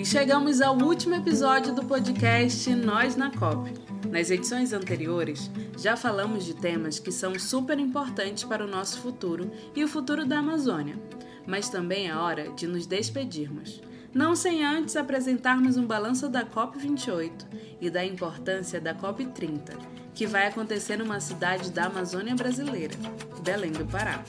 E chegamos ao último episódio do podcast Nós na COP. Nas edições anteriores, já falamos de temas que são super importantes para o nosso futuro e o futuro da Amazônia. Mas também é hora de nos despedirmos. Não sem antes apresentarmos um balanço da COP28 e da importância da COP30, que vai acontecer numa cidade da Amazônia brasileira, Belém do Pará.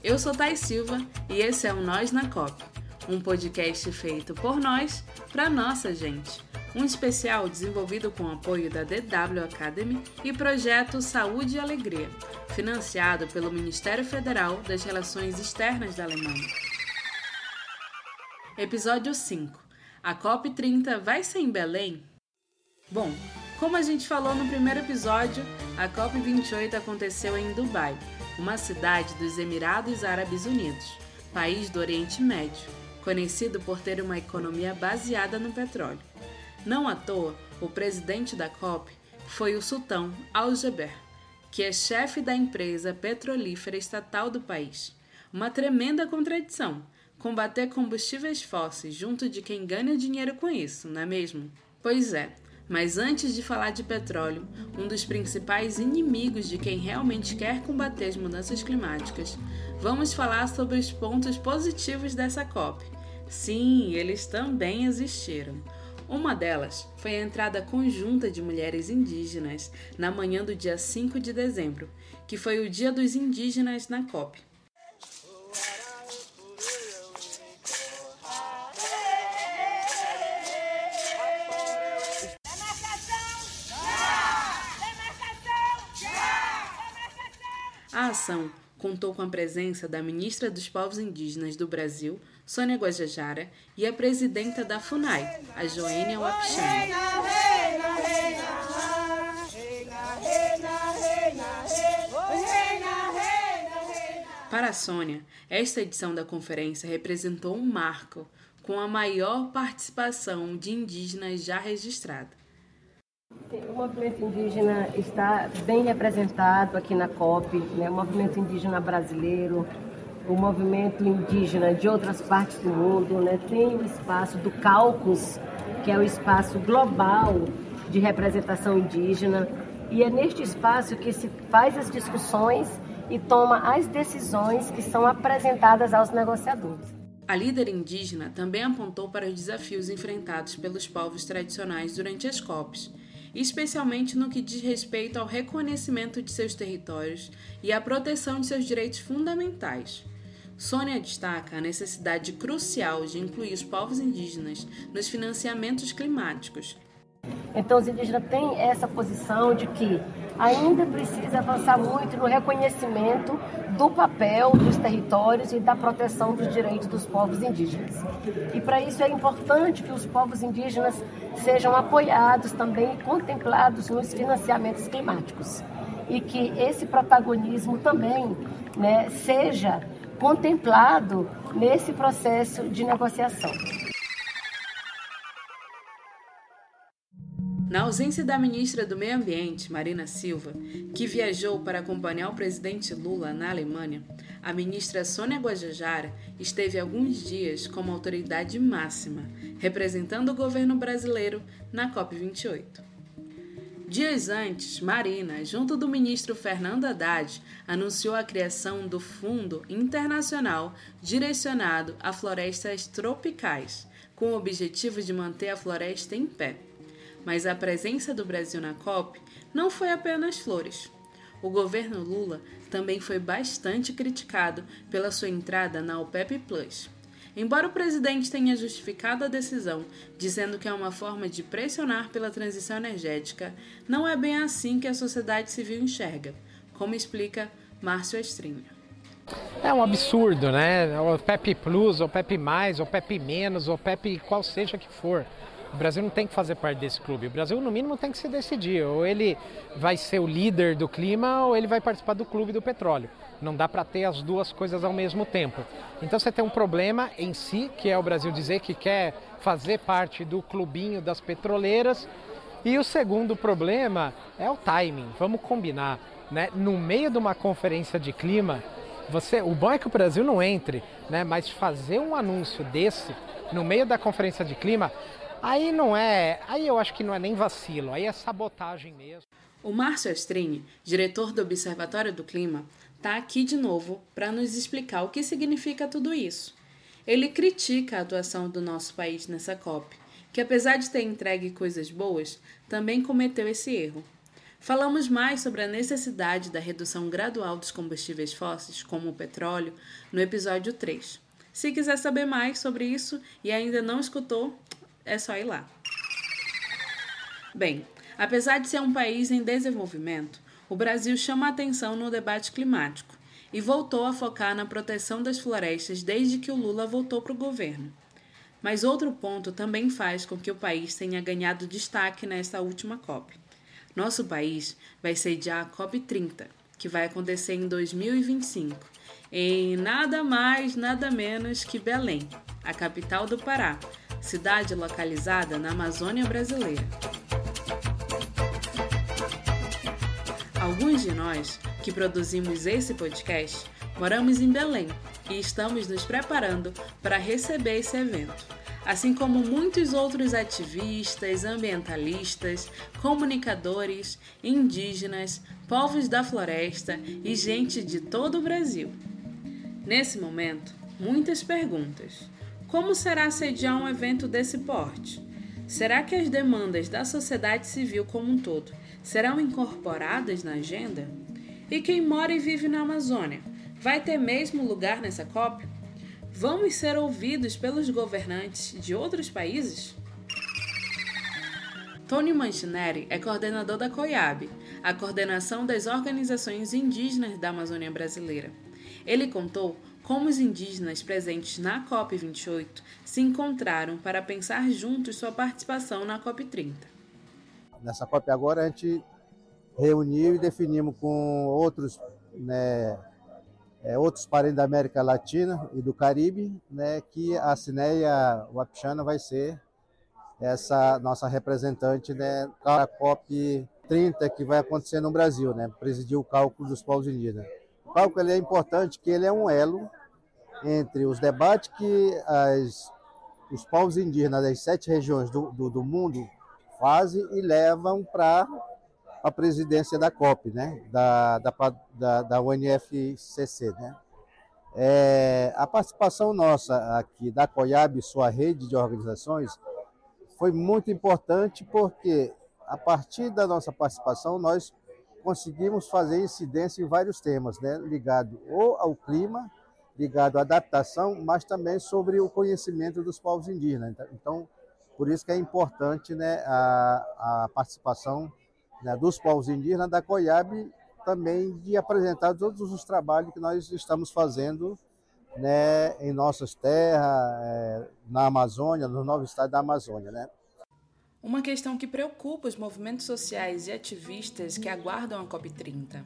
Eu sou Thais Silva e esse é o Nós na COP um podcast feito por nós, para nossa gente. Um especial desenvolvido com o apoio da DW Academy e projeto Saúde e Alegria, financiado pelo Ministério Federal das Relações Externas da Alemanha. Episódio 5. A COP30 vai ser em Belém? Bom, como a gente falou no primeiro episódio, a COP28 aconteceu em Dubai, uma cidade dos Emirados Árabes Unidos, país do Oriente Médio conhecido por ter uma economia baseada no petróleo. Não à toa, o presidente da COP foi o sultão Al-Jaber, que é chefe da empresa petrolífera estatal do país. Uma tremenda contradição combater combustíveis fósseis junto de quem ganha dinheiro com isso, não é mesmo? Pois é, mas antes de falar de petróleo, um dos principais inimigos de quem realmente quer combater as mudanças climáticas, vamos falar sobre os pontos positivos dessa COP. Sim, eles também existiram. Uma delas foi a entrada conjunta de mulheres indígenas na manhã do dia 5 de dezembro, que foi o Dia dos Indígenas na COP. Ação contou com a presença da ministra dos Povos Indígenas do Brasil, Sônia Guajajara, e a presidenta da FUNAI, a Joênia Wapichana. Para a Sônia, esta edição da conferência representou um marco, com a maior participação de indígenas já registrada. O movimento indígena está bem representado aqui na COP, né? o movimento indígena brasileiro, o movimento indígena de outras partes do mundo, né? tem o espaço do Caucus, que é o espaço global de representação indígena, e é neste espaço que se faz as discussões e toma as decisões que são apresentadas aos negociadores. A líder indígena também apontou para os desafios enfrentados pelos povos tradicionais durante as COPs especialmente no que diz respeito ao reconhecimento de seus territórios e à proteção de seus direitos fundamentais. Sônia destaca a necessidade crucial de incluir os povos indígenas nos financiamentos climáticos. Então, os indígenas têm essa posição de que ainda precisa avançar muito no reconhecimento do papel dos territórios e da proteção dos direitos dos povos indígenas. E para isso é importante que os povos indígenas sejam apoiados também e contemplados nos financiamentos climáticos. E que esse protagonismo também né, seja contemplado nesse processo de negociação. Na ausência da ministra do Meio Ambiente, Marina Silva, que viajou para acompanhar o presidente Lula na Alemanha, a ministra Sônia Guajajara esteve alguns dias como autoridade máxima, representando o governo brasileiro na COP28. Dias antes, Marina, junto do ministro Fernando Haddad, anunciou a criação do Fundo Internacional direcionado a florestas tropicais, com o objetivo de manter a floresta em pé. Mas a presença do Brasil na COP não foi apenas flores. O governo Lula também foi bastante criticado pela sua entrada na OPEP Plus. Embora o presidente tenha justificado a decisão, dizendo que é uma forma de pressionar pela transição energética, não é bem assim que a sociedade civil enxerga, como explica Márcio Estrinha. É um absurdo, né? O PEP Plus, o PEP Mais, o PEP Menos, o PEP qual seja que for. O Brasil não tem que fazer parte desse clube. O Brasil, no mínimo, tem que se decidir. Ou ele vai ser o líder do clima ou ele vai participar do clube do petróleo. Não dá para ter as duas coisas ao mesmo tempo. Então você tem um problema em si, que é o Brasil dizer que quer fazer parte do clubinho das petroleiras. E o segundo problema é o timing. Vamos combinar. Né? No meio de uma conferência de clima, Você, o bom é que o Brasil não entre, né? Mas fazer um anúncio desse no meio da conferência de clima, aí não é, aí eu acho que não é nem vacilo, aí é sabotagem mesmo. O Márcio Astrini, diretor do Observatório do Clima, está aqui de novo para nos explicar o que significa tudo isso. Ele critica a atuação do nosso país nessa COP, que apesar de ter entregue coisas boas, também cometeu esse erro. Falamos mais sobre a necessidade da redução gradual dos combustíveis fósseis, como o petróleo, no episódio 3. Se quiser saber mais sobre isso e ainda não escutou, é só ir lá. Bem, apesar de ser um país em desenvolvimento, o Brasil chama atenção no debate climático e voltou a focar na proteção das florestas desde que o Lula voltou para o governo. Mas outro ponto também faz com que o país tenha ganhado destaque nesta última COP. Nosso país vai sediar a COP30, que vai acontecer em 2025, em nada mais, nada menos que Belém, a capital do Pará, cidade localizada na Amazônia brasileira. Alguns de nós que produzimos esse podcast moramos em Belém e estamos nos preparando para receber esse evento assim como muitos outros ativistas, ambientalistas, comunicadores, indígenas, povos da floresta e gente de todo o Brasil. Nesse momento, muitas perguntas. Como será sediar um evento desse porte? Será que as demandas da sociedade civil como um todo serão incorporadas na agenda? E quem mora e vive na Amazônia vai ter mesmo lugar nessa COP? Vamos ser ouvidos pelos governantes de outros países? Tony Manchineri é coordenador da COIAB, a coordenação das organizações indígenas da Amazônia Brasileira. Ele contou como os indígenas presentes na COP28 se encontraram para pensar juntos sua participação na COP30. Nessa COP agora a gente reuniu e definimos com outros né, é, outros parentes da América Latina e do Caribe, né, que a Cineia Wapichana vai ser essa nossa representante né, a COP 30 que vai acontecer no Brasil, né, presidir o cálculo dos povos indígenas. O cálculo é importante que ele é um elo entre os debates que as, os povos indígenas das sete regiões do, do, do mundo fazem e levam para a presidência da COP, né? da, da, da, da UNFCC. Né? É, a participação nossa aqui da COIAB, sua rede de organizações, foi muito importante porque, a partir da nossa participação, nós conseguimos fazer incidência em vários temas, né? ligado ou ao clima, ligado à adaptação, mas também sobre o conhecimento dos povos indígenas. Então, por isso que é importante né, a, a participação né, dos povos indígenas da COIAB também de apresentar todos os trabalhos que nós estamos fazendo né, em nossas terras, é, na Amazônia, no novo estado da Amazônia. Né? Uma questão que preocupa os movimentos sociais e ativistas que aguardam a COP30: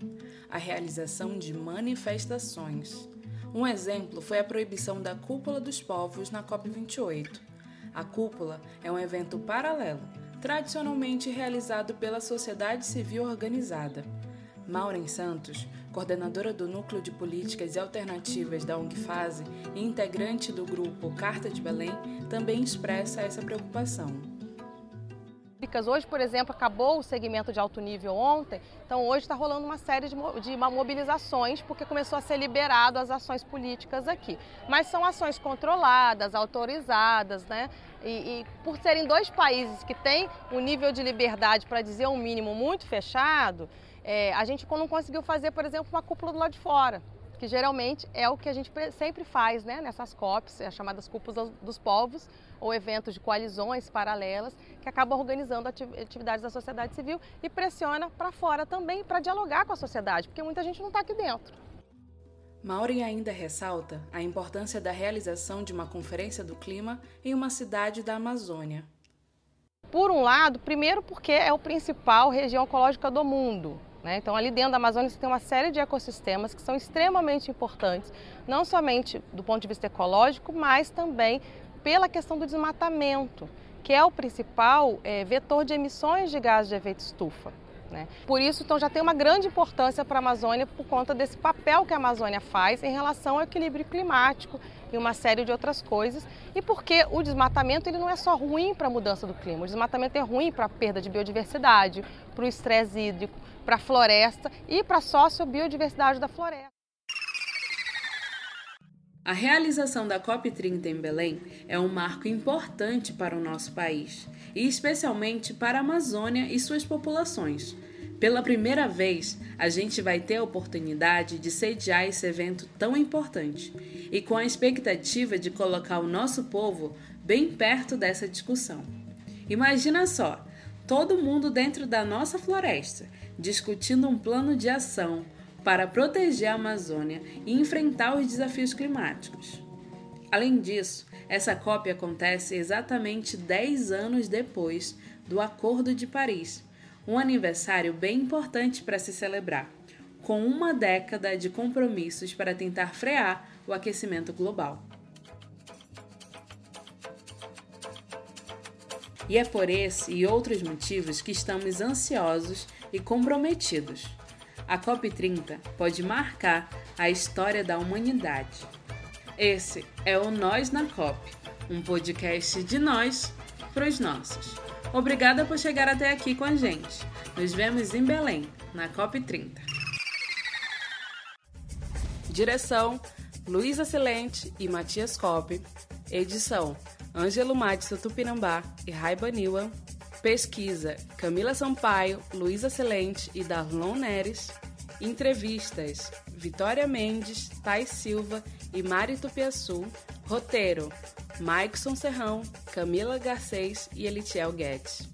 a realização de manifestações. Um exemplo foi a proibição da Cúpula dos Povos na COP28. A cúpula é um evento paralelo tradicionalmente realizado pela sociedade civil organizada. Maureen Santos, coordenadora do Núcleo de Políticas e Alternativas da UNGFASE e integrante do grupo Carta de Belém, também expressa essa preocupação. Hoje, por exemplo, acabou o segmento de alto nível ontem, então hoje está rolando uma série de, de mobilizações porque começou a ser liberado as ações políticas aqui. Mas são ações controladas, autorizadas, né? E, e por serem dois países que têm um nível de liberdade, para dizer um mínimo, muito fechado, é, a gente não conseguiu fazer, por exemplo, uma cúpula do lado de fora que geralmente é o que a gente sempre faz né, nessas COPs, as chamadas cúpulas dos povos, ou eventos de coalizões paralelas, que acabam organizando atividades da sociedade civil e pressiona para fora também para dialogar com a sociedade, porque muita gente não está aqui dentro. Maureen ainda ressalta a importância da realização de uma conferência do clima em uma cidade da Amazônia. Por um lado, primeiro porque é a principal região ecológica do mundo, né? Então, ali dentro da Amazônia, você tem uma série de ecossistemas que são extremamente importantes, não somente do ponto de vista ecológico, mas também pela questão do desmatamento, que é o principal é, vetor de emissões de gás de efeito estufa. Né? Por isso, então, já tem uma grande importância para a Amazônia por conta desse papel que a Amazônia faz em relação ao equilíbrio climático e uma série de outras coisas. E porque o desmatamento ele não é só ruim para a mudança do clima, o desmatamento é ruim para a perda de biodiversidade, para o estresse hídrico, para a floresta e para a sociobiodiversidade da floresta. A realização da COP30 em Belém é um marco importante para o nosso país, e especialmente para a Amazônia e suas populações. Pela primeira vez, a gente vai ter a oportunidade de sediar esse evento tão importante e com a expectativa de colocar o nosso povo bem perto dessa discussão. Imagina só, todo mundo dentro da nossa floresta discutindo um plano de ação para proteger a Amazônia e enfrentar os desafios climáticos. Além disso, essa COP acontece exatamente 10 anos depois do Acordo de Paris, um aniversário bem importante para se celebrar, com uma década de compromissos para tentar frear o aquecimento global. E é por esse e outros motivos que estamos ansiosos e comprometidos a COP30 pode marcar a história da humanidade. Esse é o Nós na COP, um podcast de nós para os nossos. Obrigada por chegar até aqui com a gente. Nos vemos em Belém, na COP30. Direção: Luísa Celente e Matias Cop. Edição: Ângelo Matson Tupinambá e Raiba Niwa. Pesquisa: Camila Sampaio, Luísa Celente e Darlon Neres. Entrevistas: Vitória Mendes, Thais Silva e Mari Tupiaçu. Roteiro: Maikson Serrão, Camila Garcês e Elitiel Guedes.